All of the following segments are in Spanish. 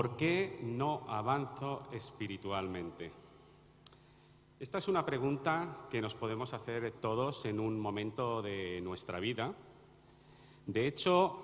¿Por qué no avanzo espiritualmente? Esta es una pregunta que nos podemos hacer todos en un momento de nuestra vida. De hecho,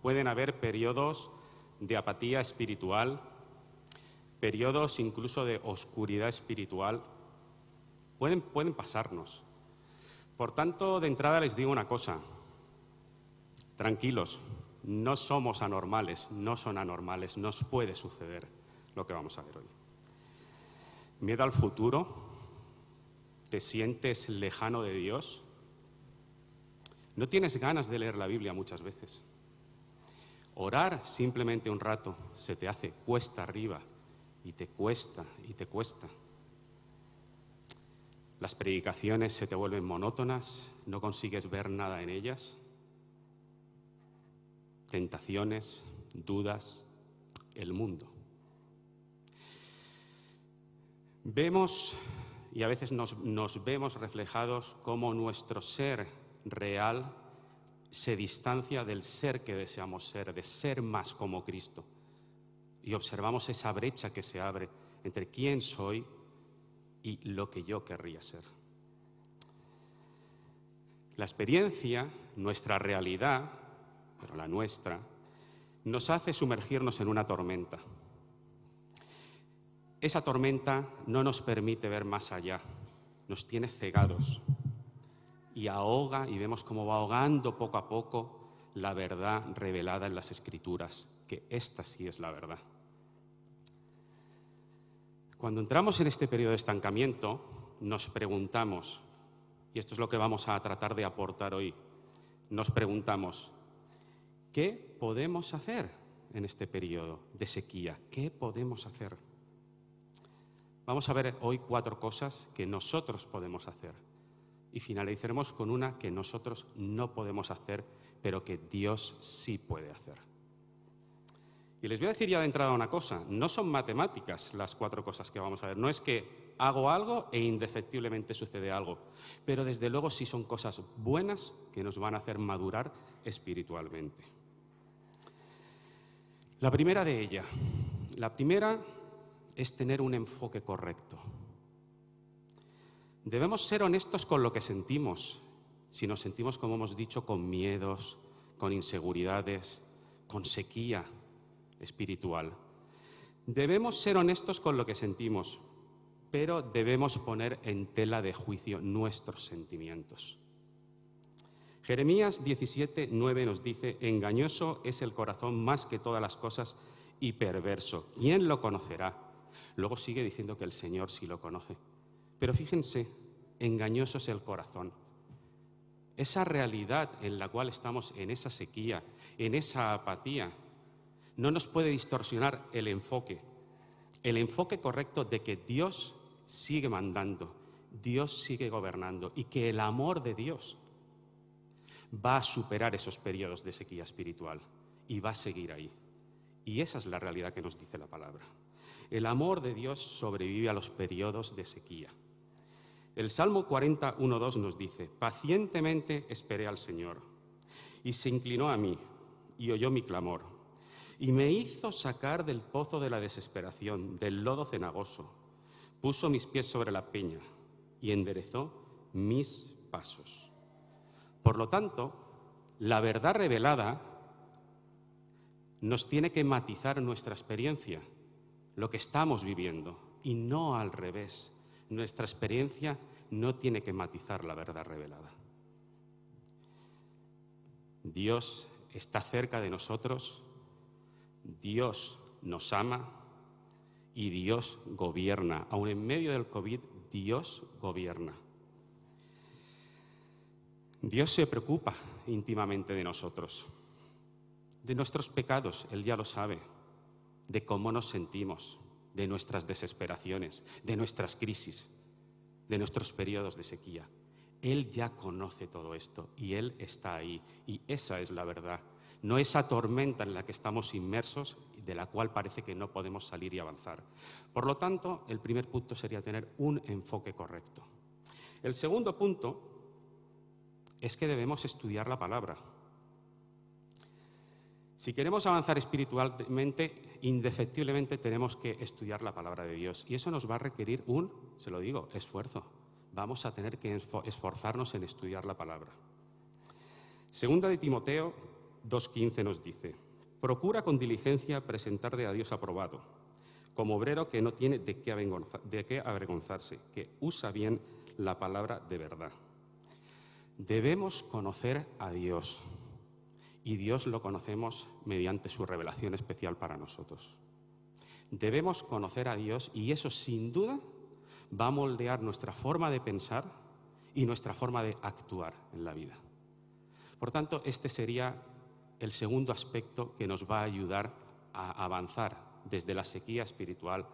pueden haber periodos de apatía espiritual, periodos incluso de oscuridad espiritual. Pueden, pueden pasarnos. Por tanto, de entrada les digo una cosa. Tranquilos, no somos anormales, no son anormales, nos puede suceder lo que vamos a ver hoy. Miedo al futuro, te sientes lejano de Dios, no tienes ganas de leer la Biblia muchas veces. Orar simplemente un rato se te hace cuesta arriba y te cuesta y te cuesta. Las predicaciones se te vuelven monótonas, no consigues ver nada en ellas tentaciones, dudas, el mundo. Vemos y a veces nos, vemos reflejados como nuestro ser real se distancia del ser que deseamos ser, de ser más como Cristo. Y observamos esa brecha que se abre entre quién soy y lo que yo querría ser. La experiencia, nuestra realidad, pero la nuestra, nos hace sumergirnos en una tormenta. Esa tormenta no nos permite ver más allá, nos tiene cegados y ahoga y vemos cómo va ahogando poco a poco la verdad revelada en las escrituras, que esta sí es la verdad. Cuando entramos en este periodo de estancamiento, nos preguntamos, y esto es lo que vamos a tratar de aportar hoy, nos preguntamos, ¿Qué podemos hacer en este periodo de sequía? ¿Qué podemos hacer? Vamos a ver hoy cuatro cosas que nosotros podemos hacer y finalizaremos con una que nosotros no podemos hacer, pero que Dios sí puede hacer. Y les voy a decir ya de entrada una cosa, no son matemáticas las cuatro cosas que vamos a ver, no es que hago algo e indefectiblemente sucede algo, pero desde luego sí son cosas buenas que nos van a hacer madurar espiritualmente. La primera de ella, la primera es tener un enfoque correcto. Debemos ser honestos con lo que sentimos. Si nos sentimos, como hemos dicho, con miedos, con inseguridades, con sequía espiritual. Debemos ser honestos con lo que sentimos, pero debemos poner en tela de juicio nuestros sentimientos. Jeremías 17, 9 nos dice, engañoso es el corazón más que todas las cosas y perverso. ¿Quién lo conocerá? Luego sigue diciendo que el Señor sí lo conoce. Pero fíjense, engañoso es el corazón. Esa realidad en la cual estamos en esa sequía, en esa apatía, no nos puede distorsionar el enfoque. El enfoque correcto de que Dios sigue mandando, Dios sigue gobernando y que el amor de Dios va a superar esos periodos de sequía espiritual y va a seguir ahí. Y esa es la realidad que nos dice la palabra. El amor de Dios sobrevive a los periodos de sequía. El Salmo 41.2 nos dice, pacientemente esperé al Señor y se inclinó a mí y oyó mi clamor y me hizo sacar del pozo de la desesperación, del lodo cenagoso, puso mis pies sobre la peña y enderezó mis pasos. Por lo tanto, la verdad revelada nos tiene que matizar nuestra experiencia, lo que estamos viviendo, y no al revés. Nuestra experiencia no tiene que matizar la verdad revelada. Dios está cerca de nosotros, Dios nos ama y Dios gobierna. Aun en medio del COVID, Dios gobierna. Dios se preocupa íntimamente de nosotros, de nuestros pecados, Él ya lo sabe, de cómo nos sentimos, de nuestras desesperaciones, de nuestras crisis, de nuestros periodos de sequía. Él ya conoce todo esto y Él está ahí. Y esa es la verdad. No esa tormenta en la que estamos inmersos y de la cual parece que no podemos salir y avanzar. Por lo tanto, el primer punto sería tener un enfoque correcto. El segundo punto es que debemos estudiar la palabra. Si queremos avanzar espiritualmente, indefectiblemente tenemos que estudiar la palabra de Dios. Y eso nos va a requerir un, se lo digo, esfuerzo. Vamos a tener que esforzarnos en estudiar la palabra. Segunda de Timoteo 2.15 nos dice, procura con diligencia presentarte a Dios aprobado, como obrero que no tiene de qué avergonzarse, que usa bien la palabra de verdad. Debemos conocer a Dios y Dios lo conocemos mediante su revelación especial para nosotros. Debemos conocer a Dios y eso sin duda va a moldear nuestra forma de pensar y nuestra forma de actuar en la vida. Por tanto, este sería el segundo aspecto que nos va a ayudar a avanzar desde la sequía espiritual,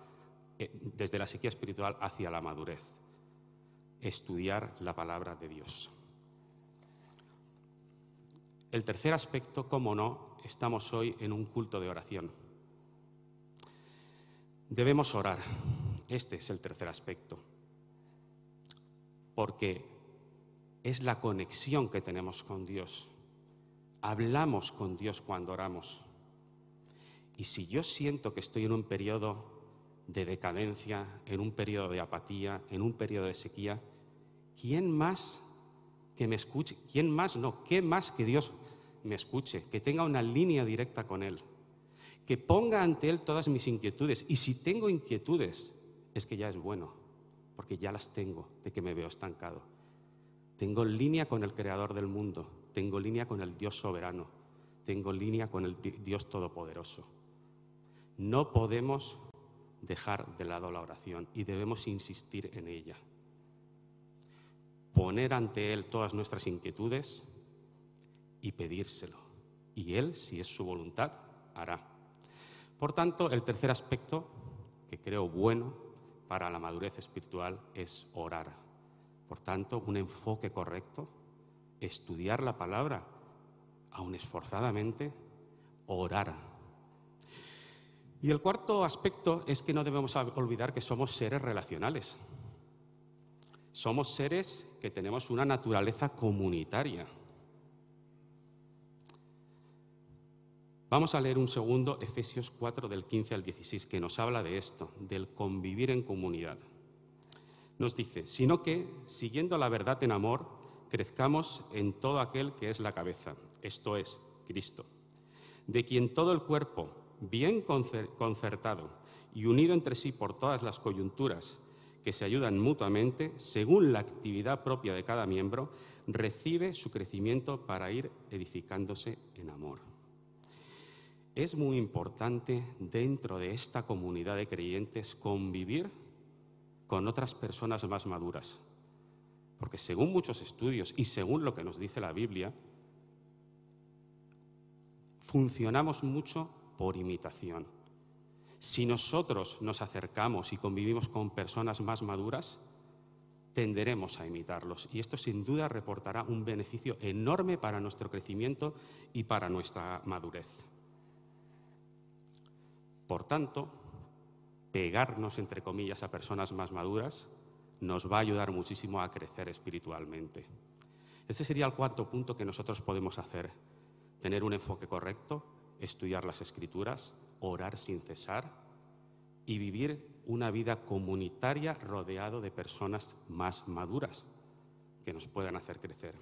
eh, desde la sequía espiritual hacia la madurez. Estudiar la palabra de Dios. El tercer aspecto, como no, estamos hoy en un culto de oración. Debemos orar. Este es el tercer aspecto. Porque es la conexión que tenemos con Dios. Hablamos con Dios cuando oramos. Y si yo siento que estoy en un periodo de decadencia, en un periodo de apatía, en un periodo de sequía, ¿quién más que me escuche? ¿Quién más? No, ¿qué más que Dios me escuche? Que tenga una línea directa con Él. Que ponga ante Él todas mis inquietudes. Y si tengo inquietudes, es que ya es bueno, porque ya las tengo de que me veo estancado. Tengo línea con el Creador del mundo, tengo línea con el Dios soberano, tengo línea con el Dios todopoderoso. No podemos dejar de lado la oración y debemos insistir en ella. Poner ante Él todas nuestras inquietudes y pedírselo. Y Él, si es su voluntad, hará. Por tanto, el tercer aspecto que creo bueno para la madurez espiritual es orar. Por tanto, un enfoque correcto, estudiar la palabra, aun esforzadamente, orar. Y el cuarto aspecto es que no debemos olvidar que somos seres relacionales. Somos seres que tenemos una naturaleza comunitaria. Vamos a leer un segundo Efesios 4 del 15 al 16 que nos habla de esto, del convivir en comunidad. Nos dice, sino que, siguiendo la verdad en amor, crezcamos en todo aquel que es la cabeza, esto es, Cristo, de quien todo el cuerpo, bien concertado y unido entre sí por todas las coyunturas que se ayudan mutuamente, según la actividad propia de cada miembro, recibe su crecimiento para ir edificándose en amor. Es muy importante dentro de esta comunidad de creyentes convivir con otras personas más maduras. Porque según muchos estudios y según lo que nos dice la Biblia, funcionamos mucho por imitación. Si nosotros nos acercamos y convivimos con personas más maduras, tenderemos a imitarlos. Y esto sin duda reportará un beneficio enorme para nuestro crecimiento y para nuestra madurez. Por tanto, pegarnos, entre comillas, a personas más maduras nos va a ayudar muchísimo a crecer espiritualmente. Este sería el cuarto punto que nosotros podemos hacer. Tener un enfoque correcto, estudiar las escrituras, orar sin cesar y vivir una vida comunitaria rodeado de personas más maduras que nos puedan hacer crecer.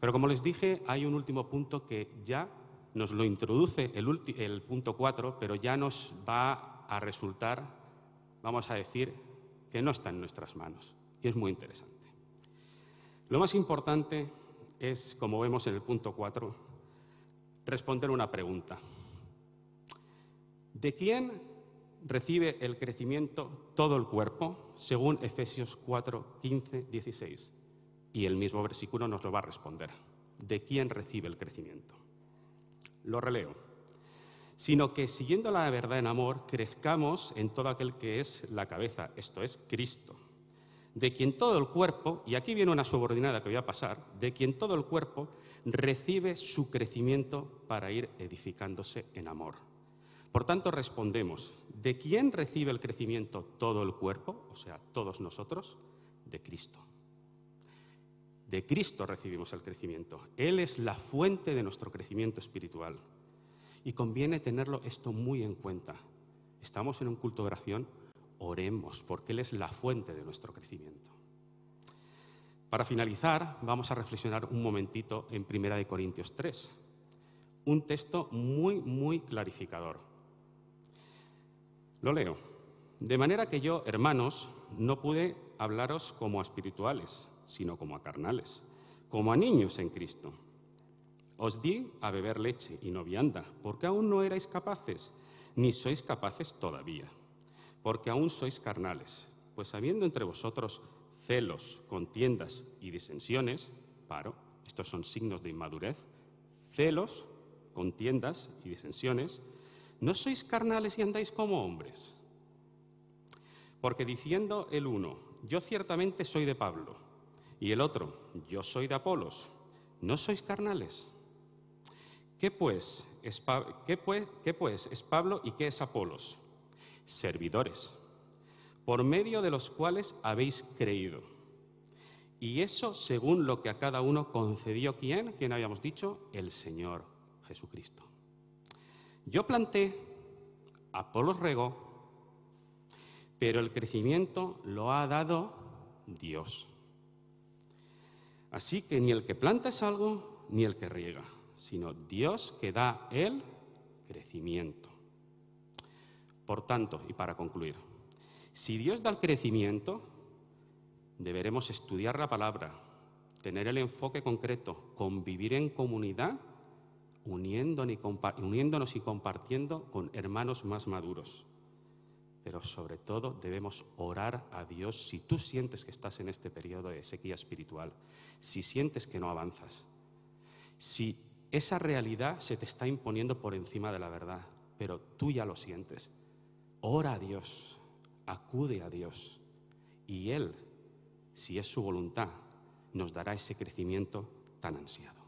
Pero como les dije, hay un último punto que ya nos lo introduce el, el punto 4, pero ya nos va a resultar, vamos a decir, que no está en nuestras manos. Y es muy interesante. Lo más importante es, como vemos en el punto 4, responder una pregunta. ¿De quién recibe el crecimiento todo el cuerpo, según Efesios 4, 15, 16? Y el mismo versículo nos lo va a responder. ¿De quién recibe el crecimiento? Lo releo. Sino que siguiendo la verdad en amor, crezcamos en todo aquel que es la cabeza, esto es Cristo, de quien todo el cuerpo, y aquí viene una subordinada que voy a pasar, de quien todo el cuerpo recibe su crecimiento para ir edificándose en amor. Por tanto, respondemos, ¿de quién recibe el crecimiento todo el cuerpo? O sea, todos nosotros, de Cristo. De Cristo recibimos el crecimiento. Él es la fuente de nuestro crecimiento espiritual. Y conviene tenerlo esto muy en cuenta. Estamos en un culto de oración, oremos, porque Él es la fuente de nuestro crecimiento. Para finalizar, vamos a reflexionar un momentito en 1 Corintios 3, un texto muy, muy clarificador. Lo leo. De manera que yo, hermanos, no pude hablaros como a espirituales, sino como a carnales, como a niños en Cristo. Os di a beber leche y no vianda, porque aún no erais capaces, ni sois capaces todavía, porque aún sois carnales, pues habiendo entre vosotros celos, contiendas y disensiones, paro, estos son signos de inmadurez, celos, contiendas y disensiones, ¿no sois carnales y andáis como hombres? Porque diciendo el uno, yo ciertamente soy de Pablo, y el otro, yo soy de Apolos, ¿no sois carnales? ¿Qué pues, es, pues, pues es Pablo y qué es Apolos? Servidores por medio de los cuales habéis creído. Y eso según lo que a cada uno concedió quién, quién habíamos dicho, el Señor Jesucristo. Yo planté, Apolos regó, pero el crecimiento lo ha dado Dios. Así que ni el que planta es algo, ni el que riega, sino Dios que da el crecimiento. Por tanto, y para concluir, si Dios da el crecimiento, deberemos estudiar la palabra, tener el enfoque concreto, convivir en comunidad, uniéndonos y compartiendo con hermanos más maduros. Pero sobre todo debemos orar a Dios si tú sientes que estás en este periodo de sequía espiritual, si sientes que no avanzas, si esa realidad se te está imponiendo por encima de la verdad, pero tú ya lo sientes. Ora a Dios, acude a Dios y Él, si es su voluntad, nos dará ese crecimiento tan ansiado.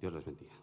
Dios les bendiga.